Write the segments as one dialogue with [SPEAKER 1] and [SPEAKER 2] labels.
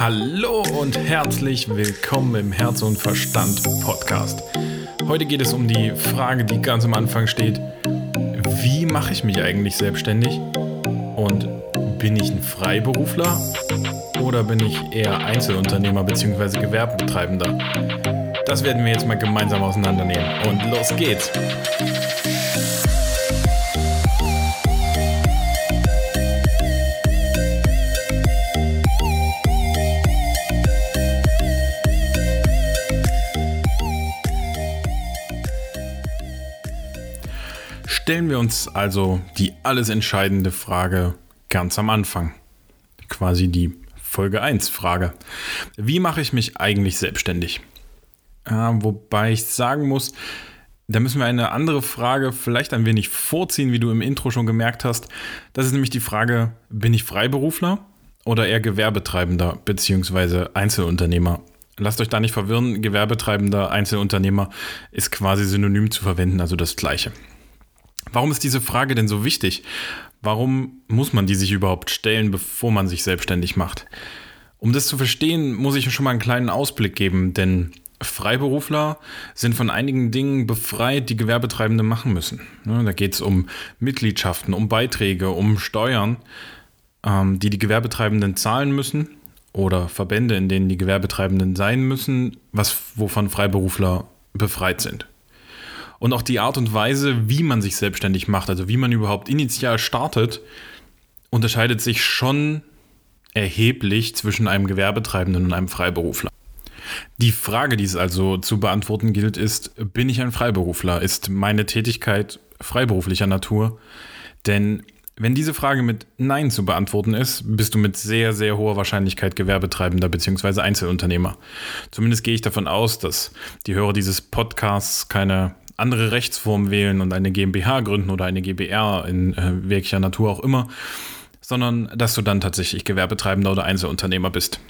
[SPEAKER 1] Hallo und herzlich willkommen im Herz und Verstand Podcast. Heute geht es um die Frage, die ganz am Anfang steht. Wie mache ich mich eigentlich selbstständig? Und bin ich ein Freiberufler oder bin ich eher Einzelunternehmer bzw. Gewerbetreibender? Das werden wir jetzt mal gemeinsam auseinandernehmen. Und los geht's! Stellen wir uns also die alles entscheidende Frage ganz am Anfang. Quasi die Folge 1 Frage. Wie mache ich mich eigentlich selbstständig? Äh, wobei ich sagen muss, da müssen wir eine andere Frage vielleicht ein wenig vorziehen, wie du im Intro schon gemerkt hast. Das ist nämlich die Frage, bin ich Freiberufler oder eher Gewerbetreibender bzw. Einzelunternehmer? Lasst euch da nicht verwirren, Gewerbetreibender, Einzelunternehmer ist quasi synonym zu verwenden, also das gleiche. Warum ist diese Frage denn so wichtig? Warum muss man die sich überhaupt stellen, bevor man sich selbstständig macht? Um das zu verstehen, muss ich schon mal einen kleinen Ausblick geben, denn Freiberufler sind von einigen Dingen befreit, die Gewerbetreibende machen müssen. Da geht es um Mitgliedschaften, um Beiträge, um Steuern, ähm, die die Gewerbetreibenden zahlen müssen oder Verbände, in denen die Gewerbetreibenden sein müssen, was, wovon Freiberufler befreit sind und auch die Art und Weise, wie man sich selbstständig macht, also wie man überhaupt initial startet, unterscheidet sich schon erheblich zwischen einem Gewerbetreibenden und einem Freiberufler. Die Frage, die es also zu beantworten gilt, ist, bin ich ein Freiberufler? Ist meine Tätigkeit freiberuflicher Natur? Denn wenn diese Frage mit Nein zu beantworten ist, bist du mit sehr, sehr hoher Wahrscheinlichkeit Gewerbetreibender bzw. Einzelunternehmer. Zumindest gehe ich davon aus, dass die Hörer dieses Podcasts keine andere Rechtsform wählen und eine GmbH gründen oder eine GbR in äh, welcher Natur auch immer, sondern dass du dann tatsächlich Gewerbetreibender oder Einzelunternehmer bist.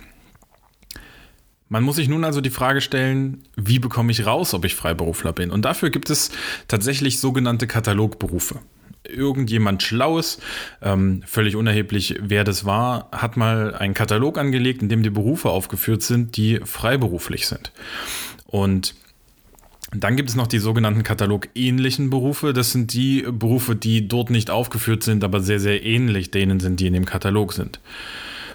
[SPEAKER 1] Man muss sich nun also die Frage stellen, wie bekomme ich raus, ob ich Freiberufler bin? Und dafür gibt es tatsächlich sogenannte Katalogberufe. Irgendjemand Schlaues, ähm, völlig unerheblich, wer das war, hat mal einen Katalog angelegt, in dem die Berufe aufgeführt sind, die freiberuflich sind. Und dann gibt es noch die sogenannten katalogähnlichen Berufe. Das sind die Berufe, die dort nicht aufgeführt sind, aber sehr, sehr ähnlich denen sind, die in dem Katalog sind.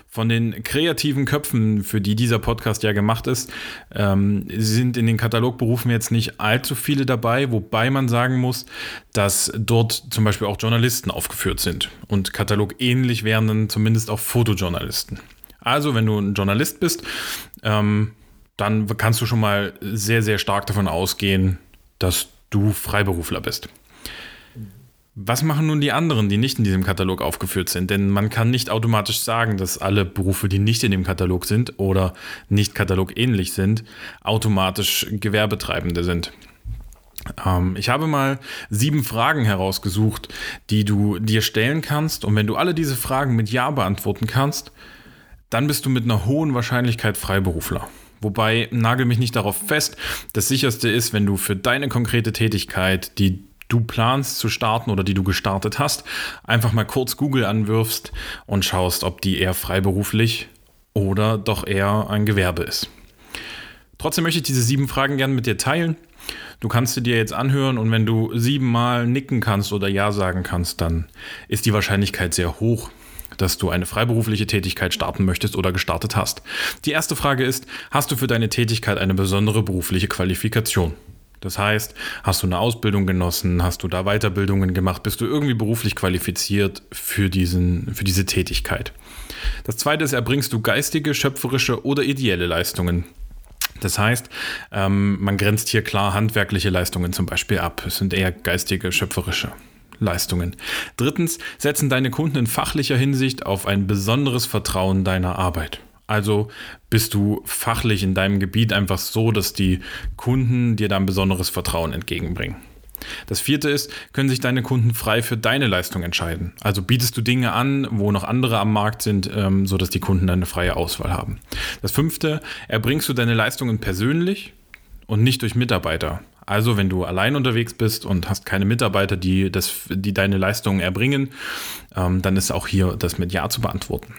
[SPEAKER 1] Von den kreativen Köpfen, für die dieser Podcast ja gemacht ist, ähm, sind in den Katalogberufen jetzt nicht allzu viele dabei, wobei man sagen muss, dass dort zum Beispiel auch Journalisten aufgeführt sind. Und katalogähnlich wären dann zumindest auch Fotojournalisten. Also, wenn du ein Journalist bist, ähm, dann kannst du schon mal sehr, sehr stark davon ausgehen, dass du Freiberufler bist. Was machen nun die anderen, die nicht in diesem Katalog aufgeführt sind? Denn man kann nicht automatisch sagen, dass alle Berufe, die nicht in dem Katalog sind oder nicht katalogähnlich sind, automatisch Gewerbetreibende sind. Ähm, ich habe mal sieben Fragen herausgesucht, die du dir stellen kannst. Und wenn du alle diese Fragen mit Ja beantworten kannst, dann bist du mit einer hohen Wahrscheinlichkeit Freiberufler. Wobei, nagel mich nicht darauf fest. Das sicherste ist, wenn du für deine konkrete Tätigkeit, die du planst zu starten oder die du gestartet hast, einfach mal kurz Google anwirfst und schaust, ob die eher freiberuflich oder doch eher ein Gewerbe ist. Trotzdem möchte ich diese sieben Fragen gerne mit dir teilen. Du kannst sie dir jetzt anhören und wenn du siebenmal nicken kannst oder Ja sagen kannst, dann ist die Wahrscheinlichkeit sehr hoch, dass du eine freiberufliche Tätigkeit starten möchtest oder gestartet hast. Die erste Frage ist, hast du für deine Tätigkeit eine besondere berufliche Qualifikation? Das heißt, hast du eine Ausbildung genossen, hast du da Weiterbildungen gemacht, bist du irgendwie beruflich qualifiziert für, diesen, für diese Tätigkeit? Das zweite ist, erbringst du geistige, schöpferische oder ideelle Leistungen? Das heißt, ähm, man grenzt hier klar handwerkliche Leistungen zum Beispiel ab. Es sind eher geistige, schöpferische. Leistungen. Drittens setzen deine Kunden in fachlicher Hinsicht auf ein besonderes Vertrauen deiner Arbeit. Also bist du fachlich in deinem Gebiet einfach so, dass die Kunden dir da ein besonderes Vertrauen entgegenbringen. Das vierte ist, können sich deine Kunden frei für deine Leistung entscheiden. Also bietest du Dinge an, wo noch andere am Markt sind, ähm, sodass die Kunden eine freie Auswahl haben. Das fünfte, erbringst du deine Leistungen persönlich und nicht durch Mitarbeiter. Also, wenn du allein unterwegs bist und hast keine Mitarbeiter, die, das, die deine Leistungen erbringen, ähm, dann ist auch hier das mit Ja zu beantworten.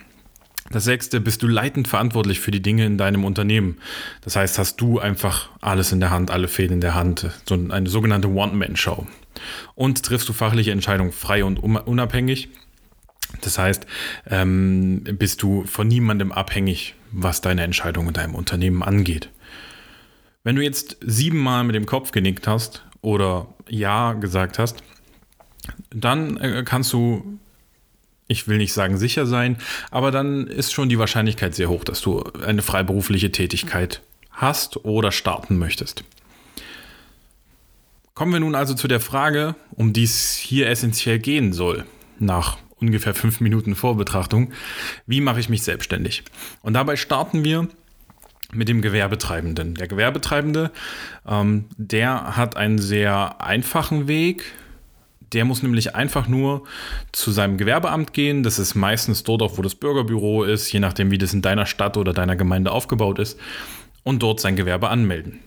[SPEAKER 1] Das sechste, bist du leitend verantwortlich für die Dinge in deinem Unternehmen. Das heißt, hast du einfach alles in der Hand, alle Fäden in der Hand, so eine sogenannte One-Man-Show. Und triffst du fachliche Entscheidungen frei und unabhängig. Das heißt, ähm, bist du von niemandem abhängig, was deine Entscheidung in deinem Unternehmen angeht. Wenn du jetzt siebenmal mit dem Kopf genickt hast oder Ja gesagt hast, dann äh, kannst du ich will nicht sagen sicher sein, aber dann ist schon die Wahrscheinlichkeit sehr hoch, dass du eine freiberufliche Tätigkeit hast oder starten möchtest. Kommen wir nun also zu der Frage, um die es hier essentiell gehen soll, nach ungefähr fünf Minuten Vorbetrachtung. Wie mache ich mich selbstständig? Und dabei starten wir mit dem Gewerbetreibenden. Der Gewerbetreibende, ähm, der hat einen sehr einfachen Weg, der muss nämlich einfach nur zu seinem Gewerbeamt gehen. Das ist meistens dort auch, wo das Bürgerbüro ist, je nachdem, wie das in deiner Stadt oder deiner Gemeinde aufgebaut ist, und dort sein Gewerbe anmelden.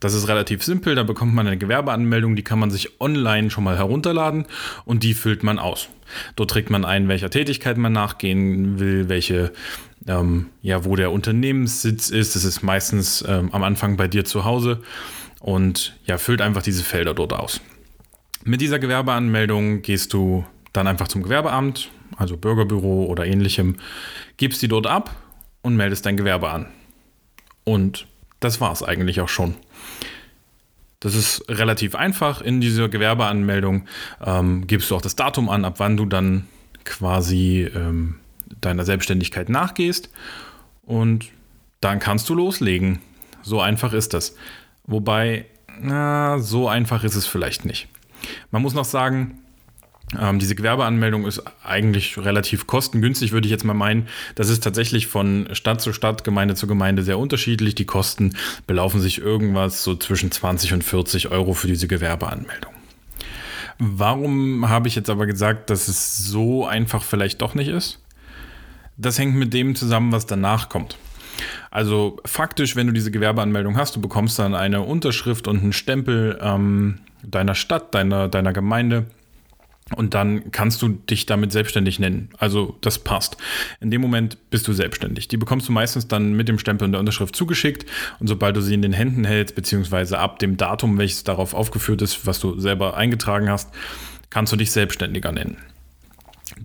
[SPEAKER 1] Das ist relativ simpel, da bekommt man eine Gewerbeanmeldung, die kann man sich online schon mal herunterladen und die füllt man aus. Dort trägt man ein, welcher Tätigkeit man nachgehen will, welche, ähm, ja, wo der Unternehmenssitz ist. Das ist meistens ähm, am Anfang bei dir zu Hause und ja, füllt einfach diese Felder dort aus. Mit dieser Gewerbeanmeldung gehst du dann einfach zum Gewerbeamt, also Bürgerbüro oder ähnlichem, gibst die dort ab und meldest dein Gewerbe an. Und das war es eigentlich auch schon. Das ist relativ einfach. In dieser Gewerbeanmeldung ähm, gibst du auch das Datum an, ab wann du dann quasi ähm, deiner Selbstständigkeit nachgehst. Und dann kannst du loslegen. So einfach ist das. Wobei, na, so einfach ist es vielleicht nicht. Man muss noch sagen, ähm, diese Gewerbeanmeldung ist eigentlich relativ kostengünstig, würde ich jetzt mal meinen. Das ist tatsächlich von Stadt zu Stadt, Gemeinde zu Gemeinde sehr unterschiedlich. Die Kosten belaufen sich irgendwas so zwischen 20 und 40 Euro für diese Gewerbeanmeldung. Warum habe ich jetzt aber gesagt, dass es so einfach vielleicht doch nicht ist? Das hängt mit dem zusammen, was danach kommt. Also faktisch, wenn du diese Gewerbeanmeldung hast, du bekommst dann eine Unterschrift und einen Stempel ähm, deiner Stadt, deiner, deiner Gemeinde. Und dann kannst du dich damit selbstständig nennen. Also das passt. In dem Moment bist du selbstständig. Die bekommst du meistens dann mit dem Stempel und der Unterschrift zugeschickt. Und sobald du sie in den Händen hältst, beziehungsweise ab dem Datum, welches darauf aufgeführt ist, was du selber eingetragen hast, kannst du dich selbstständiger nennen.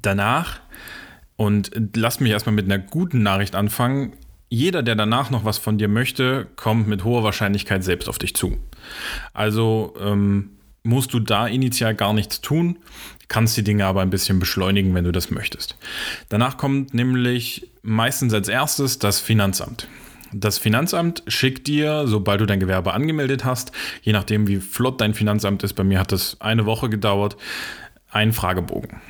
[SPEAKER 1] Danach, und lass mich erstmal mit einer guten Nachricht anfangen, jeder, der danach noch was von dir möchte, kommt mit hoher Wahrscheinlichkeit selbst auf dich zu. Also ähm, musst du da initial gar nichts tun, kannst die Dinge aber ein bisschen beschleunigen, wenn du das möchtest. Danach kommt nämlich meistens als erstes das Finanzamt. Das Finanzamt schickt dir, sobald du dein Gewerbe angemeldet hast, je nachdem wie flott dein Finanzamt ist, bei mir hat das eine Woche gedauert, einen Fragebogen.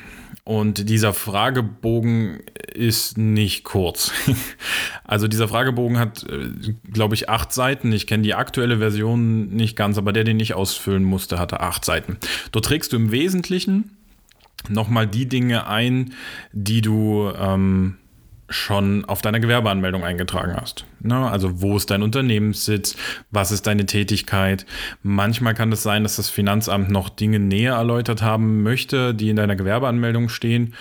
[SPEAKER 1] Und dieser Fragebogen ist nicht kurz. Also dieser Fragebogen hat, äh, glaube ich, acht Seiten. Ich kenne die aktuelle Version nicht ganz, aber der, den ich ausfüllen musste, hatte acht Seiten. Dort trägst du im Wesentlichen nochmal die Dinge ein, die du ähm, schon auf deiner Gewerbeanmeldung eingetragen hast. Ne? Also wo ist dein Unternehmenssitz, was ist deine Tätigkeit. Manchmal kann es sein, dass das Finanzamt noch Dinge näher erläutert haben möchte, die in deiner Gewerbeanmeldung stehen.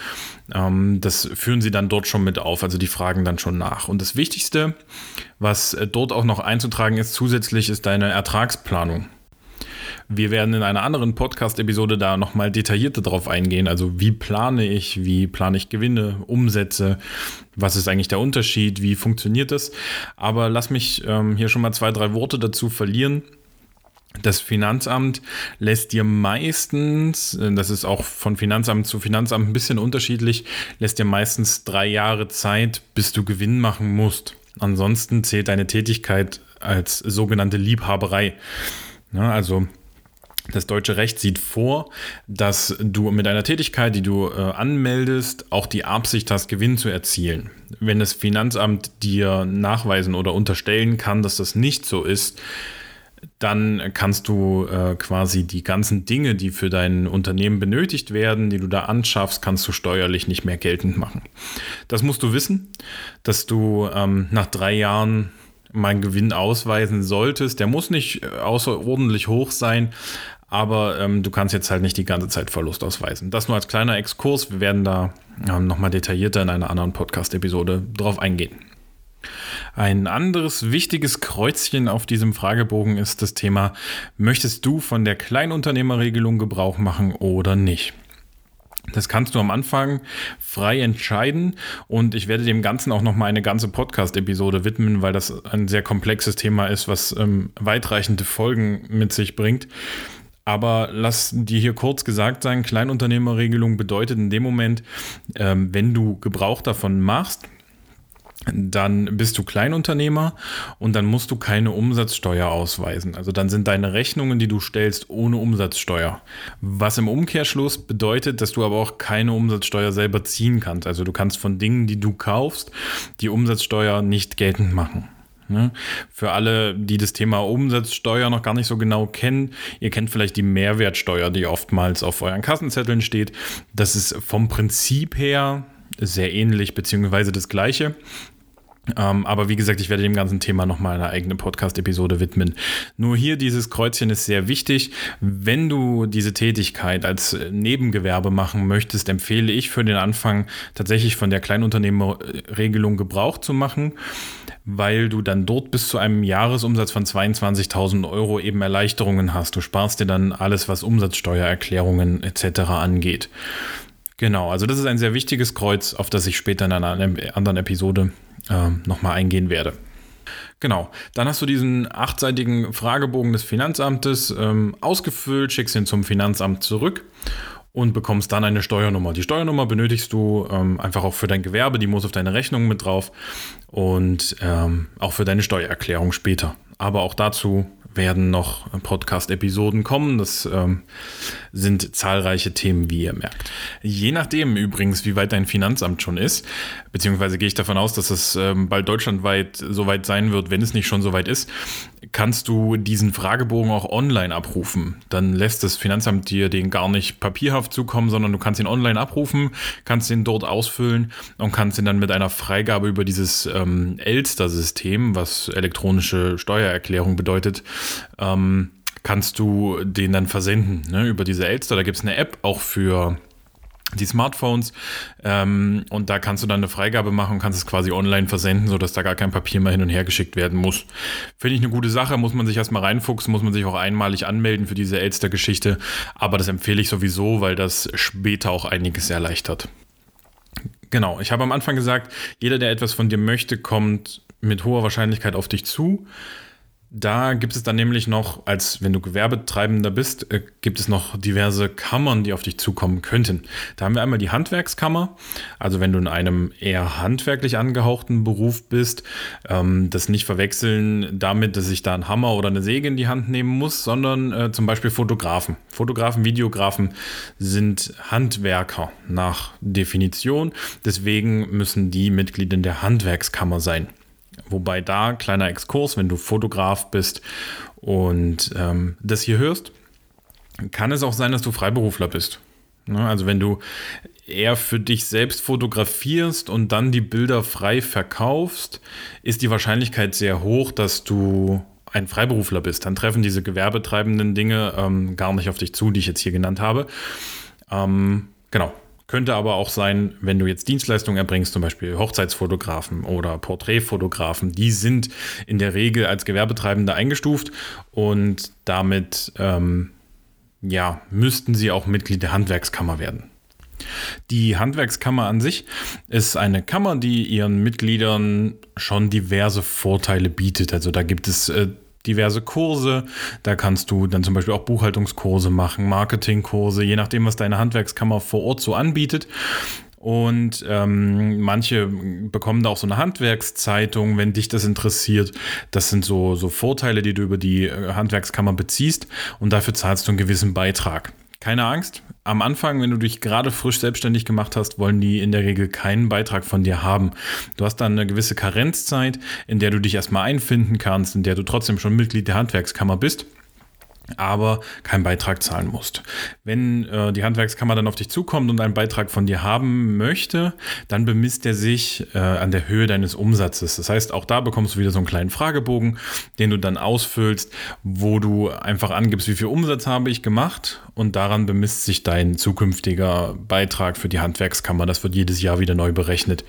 [SPEAKER 1] Ähm, das führen sie dann dort schon mit auf, also die fragen dann schon nach. Und das Wichtigste, was äh, dort auch noch einzutragen ist, zusätzlich ist deine Ertragsplanung. Wir werden in einer anderen Podcast-Episode da nochmal detaillierter drauf eingehen. Also wie plane ich, wie plane ich Gewinne, Umsätze, was ist eigentlich der Unterschied, wie funktioniert das. Aber lass mich ähm, hier schon mal zwei, drei Worte dazu verlieren. Das Finanzamt lässt dir meistens, äh, das ist auch von Finanzamt zu Finanzamt ein bisschen unterschiedlich, lässt dir meistens drei Jahre Zeit, bis du Gewinn machen musst. Ansonsten zählt deine Tätigkeit als sogenannte Liebhaberei. Ja, also das deutsche Recht sieht vor, dass du mit einer Tätigkeit, die du äh, anmeldest, auch die Absicht hast, Gewinn zu erzielen. Wenn das Finanzamt dir nachweisen oder unterstellen kann, dass das nicht so ist, dann kannst du äh, quasi die ganzen Dinge, die für dein Unternehmen benötigt werden, die du da anschaffst, kannst du steuerlich nicht mehr geltend machen. Das musst du wissen, dass du ähm, nach drei Jahren mal einen Gewinn ausweisen solltest. Der muss nicht äh, außerordentlich hoch sein, aber ähm, du kannst jetzt halt nicht die ganze Zeit Verlust ausweisen. Das nur als kleiner Exkurs. Wir werden da ähm, nochmal detaillierter in einer anderen Podcast-Episode drauf eingehen. Ein anderes wichtiges Kreuzchen auf diesem Fragebogen ist das Thema, möchtest du von der Kleinunternehmerregelung Gebrauch machen oder nicht? Das kannst du am Anfang frei entscheiden und ich werde dem Ganzen auch nochmal eine ganze Podcast-Episode widmen, weil das ein sehr komplexes Thema ist, was ähm, weitreichende Folgen mit sich bringt. Aber lass dir hier kurz gesagt sein, Kleinunternehmerregelung bedeutet in dem Moment, ähm, wenn du Gebrauch davon machst, dann bist du Kleinunternehmer und dann musst du keine Umsatzsteuer ausweisen. Also dann sind deine Rechnungen, die du stellst, ohne Umsatzsteuer. Was im Umkehrschluss bedeutet, dass du aber auch keine Umsatzsteuer selber ziehen kannst. Also du kannst von Dingen, die du kaufst, die Umsatzsteuer nicht geltend machen. Ne? Für alle, die das Thema Umsatzsteuer noch gar nicht so genau kennen, ihr kennt vielleicht die Mehrwertsteuer, die oftmals auf euren Kassenzetteln steht. Das ist vom Prinzip her sehr ähnlich beziehungsweise das gleiche. Ähm, aber wie gesagt, ich werde dem ganzen Thema nochmal eine eigene Podcast-Episode widmen. Nur hier dieses Kreuzchen ist sehr wichtig. Wenn du diese Tätigkeit als Nebengewerbe machen möchtest, empfehle ich für den Anfang tatsächlich von der Kleinunternehmerregelung Gebrauch zu machen, weil du dann dort bis zu einem Jahresumsatz von 22.000 Euro eben Erleichterungen hast. Du sparst dir dann alles, was Umsatzsteuererklärungen etc. angeht. Genau, also das ist ein sehr wichtiges Kreuz, auf das ich später in einer anderen Episode äh, nochmal eingehen werde. Genau, dann hast du diesen achtseitigen Fragebogen des Finanzamtes ähm, ausgefüllt, schickst ihn zum Finanzamt zurück und bekommst dann eine Steuernummer. Die Steuernummer benötigst du ähm, einfach auch für dein Gewerbe, die muss auf deine Rechnung mit drauf und ähm, auch für deine Steuererklärung später. Aber auch dazu werden noch Podcast-Episoden kommen. Das ähm, sind zahlreiche Themen, wie ihr merkt. Je nachdem übrigens, wie weit dein Finanzamt schon ist, beziehungsweise gehe ich davon aus, dass es ähm, bald deutschlandweit soweit sein wird, wenn es nicht schon soweit ist, kannst du diesen Fragebogen auch online abrufen. Dann lässt das Finanzamt dir den gar nicht papierhaft zukommen, sondern du kannst ihn online abrufen, kannst ihn dort ausfüllen und kannst ihn dann mit einer Freigabe über dieses ähm, Elster-System, was elektronische Steuererklärung bedeutet, ähm, kannst du den dann versenden ne, über diese Elster. Da gibt es eine App auch für die Smartphones ähm, und da kannst du dann eine Freigabe machen und kannst es quasi online versenden, sodass da gar kein Papier mehr hin und her geschickt werden muss. Finde ich eine gute Sache, muss man sich erstmal reinfuchsen, muss man sich auch einmalig anmelden für diese Elster-Geschichte, aber das empfehle ich sowieso, weil das später auch einiges erleichtert. Genau, ich habe am Anfang gesagt, jeder, der etwas von dir möchte, kommt mit hoher Wahrscheinlichkeit auf dich zu. Da gibt es dann nämlich noch, als wenn du Gewerbetreibender bist, äh, gibt es noch diverse Kammern, die auf dich zukommen könnten. Da haben wir einmal die Handwerkskammer. Also wenn du in einem eher handwerklich angehauchten Beruf bist, ähm, das nicht verwechseln damit, dass ich da einen Hammer oder eine Säge in die Hand nehmen muss, sondern äh, zum Beispiel Fotografen. Fotografen, Videografen sind Handwerker nach Definition. Deswegen müssen die Mitglied in der Handwerkskammer sein. Wobei da, kleiner Exkurs, wenn du Fotograf bist und ähm, das hier hörst, kann es auch sein, dass du Freiberufler bist. Ne? Also wenn du eher für dich selbst fotografierst und dann die Bilder frei verkaufst, ist die Wahrscheinlichkeit sehr hoch, dass du ein Freiberufler bist. Dann treffen diese gewerbetreibenden Dinge ähm, gar nicht auf dich zu, die ich jetzt hier genannt habe. Ähm, genau. Könnte aber auch sein, wenn du jetzt Dienstleistungen erbringst, zum Beispiel Hochzeitsfotografen oder Porträtfotografen, die sind in der Regel als Gewerbetreibende eingestuft und damit ähm, ja, müssten sie auch Mitglied der Handwerkskammer werden. Die Handwerkskammer an sich ist eine Kammer, die ihren Mitgliedern schon diverse Vorteile bietet. Also da gibt es äh, diverse Kurse. Da kannst du dann zum Beispiel auch Buchhaltungskurse machen, Marketingkurse, je nachdem, was deine Handwerkskammer vor Ort so anbietet. Und ähm, manche bekommen da auch so eine Handwerkszeitung, wenn dich das interessiert. Das sind so, so Vorteile, die du über die äh, Handwerkskammer beziehst und dafür zahlst du einen gewissen Beitrag. Keine Angst, am Anfang, wenn du dich gerade frisch selbstständig gemacht hast, wollen die in der Regel keinen Beitrag von dir haben. Du hast dann eine gewisse Karenzzeit, in der du dich erstmal einfinden kannst, in der du trotzdem schon Mitglied der Handwerkskammer bist. Aber keinen Beitrag zahlen musst. Wenn äh, die Handwerkskammer dann auf dich zukommt und einen Beitrag von dir haben möchte, dann bemisst er sich äh, an der Höhe deines Umsatzes. Das heißt, auch da bekommst du wieder so einen kleinen Fragebogen, den du dann ausfüllst, wo du einfach angibst, wie viel Umsatz habe ich gemacht und daran bemisst sich dein zukünftiger Beitrag für die Handwerkskammer. Das wird jedes Jahr wieder neu berechnet.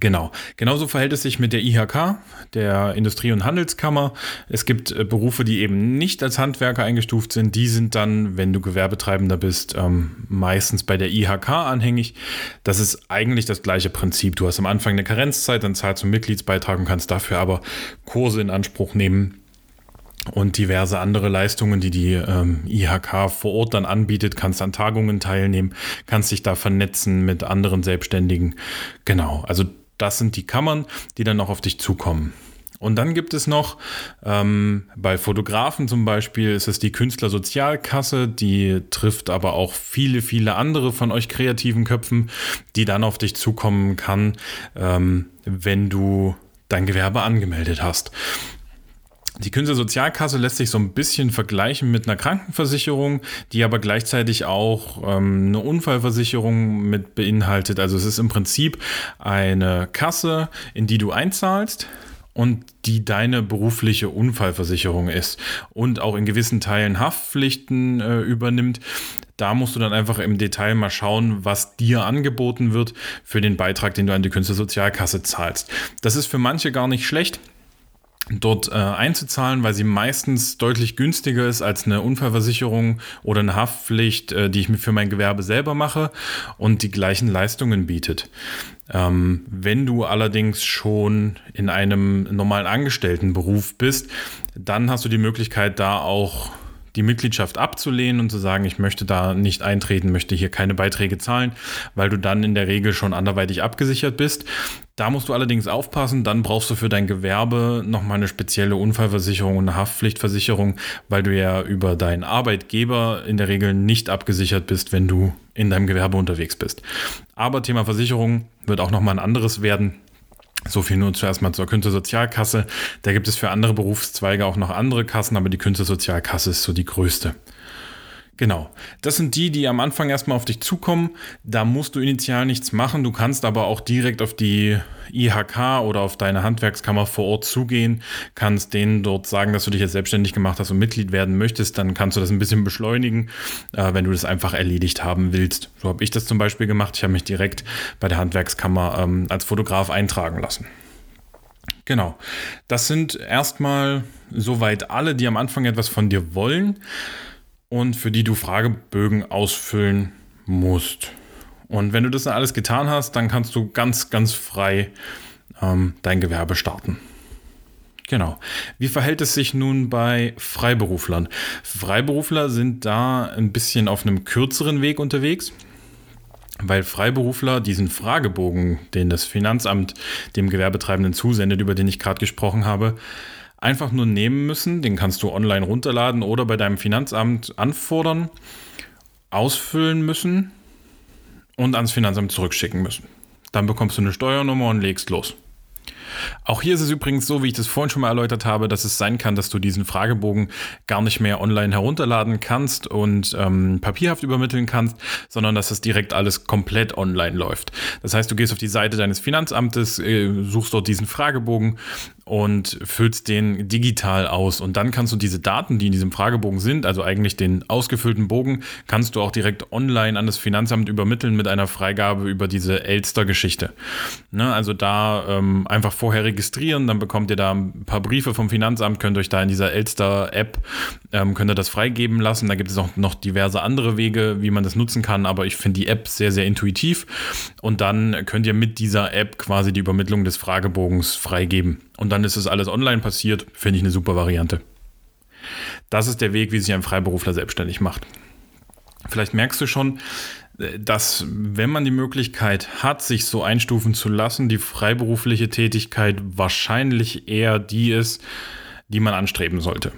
[SPEAKER 1] Genau. Genauso verhält es sich mit der IHK, der Industrie- und Handelskammer. Es gibt äh, Berufe, die eben nicht als Handwerker eingestuft sind. Die sind dann, wenn du Gewerbetreibender bist, ähm, meistens bei der IHK anhängig. Das ist eigentlich das gleiche Prinzip. Du hast am Anfang eine Karenzzeit, dann zahlst du einen Mitgliedsbeitrag und kannst dafür aber Kurse in Anspruch nehmen und diverse andere Leistungen, die die ähm, IHK vor Ort dann anbietet. Kannst an Tagungen teilnehmen, kannst dich da vernetzen mit anderen Selbstständigen. Genau, also das sind die Kammern, die dann noch auf dich zukommen. Und dann gibt es noch ähm, bei Fotografen zum Beispiel ist es die Künstlersozialkasse, die trifft aber auch viele, viele andere von euch kreativen Köpfen, die dann auf dich zukommen kann, ähm, wenn du dein Gewerbe angemeldet hast. Die Künstlersozialkasse lässt sich so ein bisschen vergleichen mit einer Krankenversicherung, die aber gleichzeitig auch ähm, eine Unfallversicherung mit beinhaltet. Also es ist im Prinzip eine Kasse, in die du einzahlst und die deine berufliche Unfallversicherung ist und auch in gewissen Teilen Haftpflichten äh, übernimmt. Da musst du dann einfach im Detail mal schauen, was dir angeboten wird für den Beitrag, den du an die Künstlersozialkasse zahlst. Das ist für manche gar nicht schlecht dort äh, einzuzahlen, weil sie meistens deutlich günstiger ist als eine Unfallversicherung oder eine Haftpflicht, äh, die ich mir für mein Gewerbe selber mache und die gleichen Leistungen bietet. Ähm, wenn du allerdings schon in einem normalen Angestelltenberuf bist, dann hast du die Möglichkeit, da auch die Mitgliedschaft abzulehnen und zu sagen, ich möchte da nicht eintreten, möchte hier keine Beiträge zahlen, weil du dann in der Regel schon anderweitig abgesichert bist. Da musst du allerdings aufpassen, dann brauchst du für dein Gewerbe nochmal eine spezielle Unfallversicherung und eine Haftpflichtversicherung, weil du ja über deinen Arbeitgeber in der Regel nicht abgesichert bist, wenn du in deinem Gewerbe unterwegs bist. Aber Thema Versicherung wird auch nochmal ein anderes werden. So viel nur zuerst mal zur Künstlersozialkasse. Da gibt es für andere Berufszweige auch noch andere Kassen, aber die Künstlersozialkasse ist so die größte. Genau. Das sind die, die am Anfang erstmal auf dich zukommen. Da musst du initial nichts machen. Du kannst aber auch direkt auf die IHK oder auf deine Handwerkskammer vor Ort zugehen, kannst denen dort sagen, dass du dich jetzt selbstständig gemacht hast und Mitglied werden möchtest. Dann kannst du das ein bisschen beschleunigen, äh, wenn du das einfach erledigt haben willst. So habe ich das zum Beispiel gemacht. Ich habe mich direkt bei der Handwerkskammer ähm, als Fotograf eintragen lassen. Genau. Das sind erstmal soweit alle, die am Anfang etwas von dir wollen und für die du Fragebögen ausfüllen musst. Und wenn du das dann alles getan hast, dann kannst du ganz, ganz frei ähm, dein Gewerbe starten. Genau. Wie verhält es sich nun bei Freiberuflern? Freiberufler sind da ein bisschen auf einem kürzeren Weg unterwegs, weil Freiberufler diesen Fragebogen, den das Finanzamt dem Gewerbetreibenden zusendet, über den ich gerade gesprochen habe, einfach nur nehmen müssen. Den kannst du online runterladen oder bei deinem Finanzamt anfordern, ausfüllen müssen und ans Finanzamt zurückschicken müssen. Dann bekommst du eine Steuernummer und legst los. Auch hier ist es übrigens so, wie ich das vorhin schon mal erläutert habe, dass es sein kann, dass du diesen Fragebogen gar nicht mehr online herunterladen kannst und ähm, papierhaft übermitteln kannst, sondern dass das direkt alles komplett online läuft. Das heißt, du gehst auf die Seite deines Finanzamtes, äh, suchst dort diesen Fragebogen und füllst den digital aus. Und dann kannst du diese Daten, die in diesem Fragebogen sind, also eigentlich den ausgefüllten Bogen, kannst du auch direkt online an das Finanzamt übermitteln mit einer Freigabe über diese Elster-Geschichte. Ne, also da ähm, einfach vorher registrieren, dann bekommt ihr da ein paar Briefe vom Finanzamt, könnt euch da in dieser Elster-App, ähm, könnt ihr das freigeben lassen. Da gibt es auch noch diverse andere Wege, wie man das nutzen kann, aber ich finde die App sehr, sehr intuitiv. Und dann könnt ihr mit dieser App quasi die Übermittlung des Fragebogens freigeben und dann ist es alles online passiert, finde ich eine super Variante. Das ist der Weg, wie sich ein Freiberufler selbstständig macht. Vielleicht merkst du schon, dass wenn man die Möglichkeit hat, sich so einstufen zu lassen, die freiberufliche Tätigkeit wahrscheinlich eher die ist, die man anstreben sollte.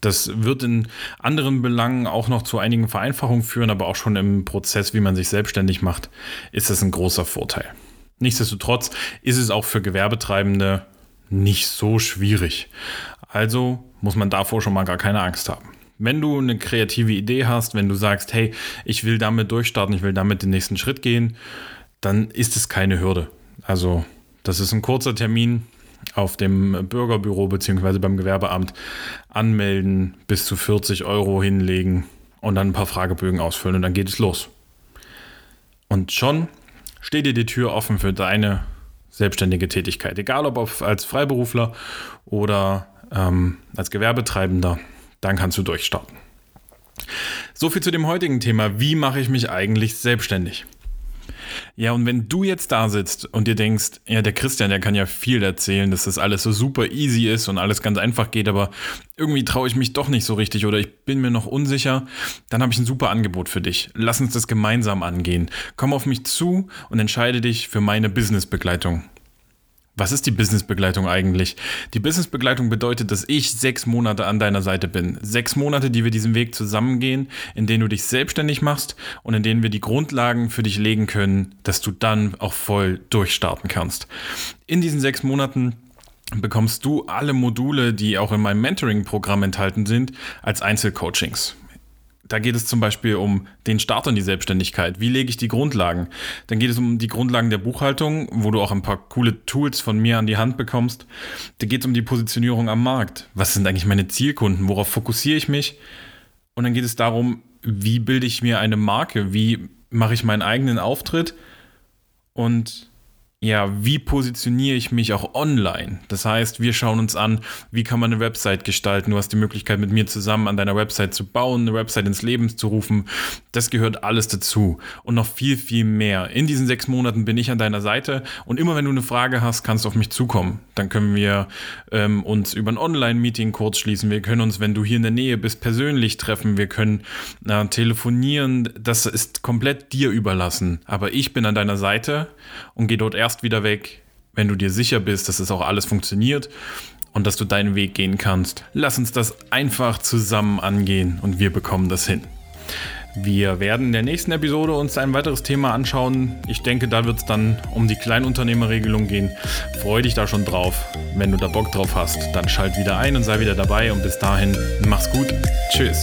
[SPEAKER 1] Das wird in anderen Belangen auch noch zu einigen Vereinfachungen führen, aber auch schon im Prozess, wie man sich selbstständig macht, ist das ein großer Vorteil. Nichtsdestotrotz ist es auch für Gewerbetreibende nicht so schwierig. Also muss man davor schon mal gar keine Angst haben. Wenn du eine kreative Idee hast, wenn du sagst, hey, ich will damit durchstarten, ich will damit den nächsten Schritt gehen, dann ist es keine Hürde. Also das ist ein kurzer Termin auf dem Bürgerbüro bzw. beim Gewerbeamt anmelden, bis zu 40 Euro hinlegen und dann ein paar Fragebögen ausfüllen und dann geht es los. Und schon steht dir die Tür offen für deine selbstständige Tätigkeit. Egal ob als Freiberufler oder ähm, als Gewerbetreibender, dann kannst du durchstarten. So viel zu dem heutigen Thema. Wie mache ich mich eigentlich selbstständig? Ja, und wenn du jetzt da sitzt und dir denkst, ja, der Christian, der kann ja viel erzählen, dass das alles so super easy ist und alles ganz einfach geht, aber irgendwie traue ich mich doch nicht so richtig oder ich bin mir noch unsicher, dann habe ich ein super Angebot für dich. Lass uns das gemeinsam angehen. Komm auf mich zu und entscheide dich für meine Businessbegleitung. Was ist die Businessbegleitung eigentlich? Die Businessbegleitung bedeutet, dass ich sechs Monate an deiner Seite bin. Sechs Monate, die wir diesen Weg zusammengehen, in denen du dich selbstständig machst und in denen wir die Grundlagen für dich legen können, dass du dann auch voll durchstarten kannst. In diesen sechs Monaten bekommst du alle Module, die auch in meinem Mentoring-Programm enthalten sind, als Einzelcoachings. Da geht es zum Beispiel um den Start in die Selbstständigkeit. Wie lege ich die Grundlagen? Dann geht es um die Grundlagen der Buchhaltung, wo du auch ein paar coole Tools von mir an die Hand bekommst. Da geht es um die Positionierung am Markt. Was sind eigentlich meine Zielkunden? Worauf fokussiere ich mich? Und dann geht es darum, wie bilde ich mir eine Marke? Wie mache ich meinen eigenen Auftritt? Und ja, wie positioniere ich mich auch online? Das heißt, wir schauen uns an, wie kann man eine Website gestalten. Du hast die Möglichkeit, mit mir zusammen an deiner Website zu bauen, eine Website ins Leben zu rufen. Das gehört alles dazu und noch viel, viel mehr. In diesen sechs Monaten bin ich an deiner Seite und immer wenn du eine Frage hast, kannst du auf mich zukommen. Dann können wir ähm, uns über ein Online-Meeting kurz schließen. Wir können uns, wenn du hier in der Nähe bist, persönlich treffen. Wir können äh, telefonieren. Das ist komplett dir überlassen. Aber ich bin an deiner Seite und gehe dort erst erst wieder weg, wenn du dir sicher bist, dass es auch alles funktioniert und dass du deinen Weg gehen kannst. Lass uns das einfach zusammen angehen und wir bekommen das hin. Wir werden in der nächsten Episode uns ein weiteres Thema anschauen. Ich denke, da wird es dann um die Kleinunternehmerregelung gehen. Freue dich da schon drauf. Wenn du da Bock drauf hast, dann schalt wieder ein und sei wieder dabei. Und bis dahin, mach's gut. Tschüss.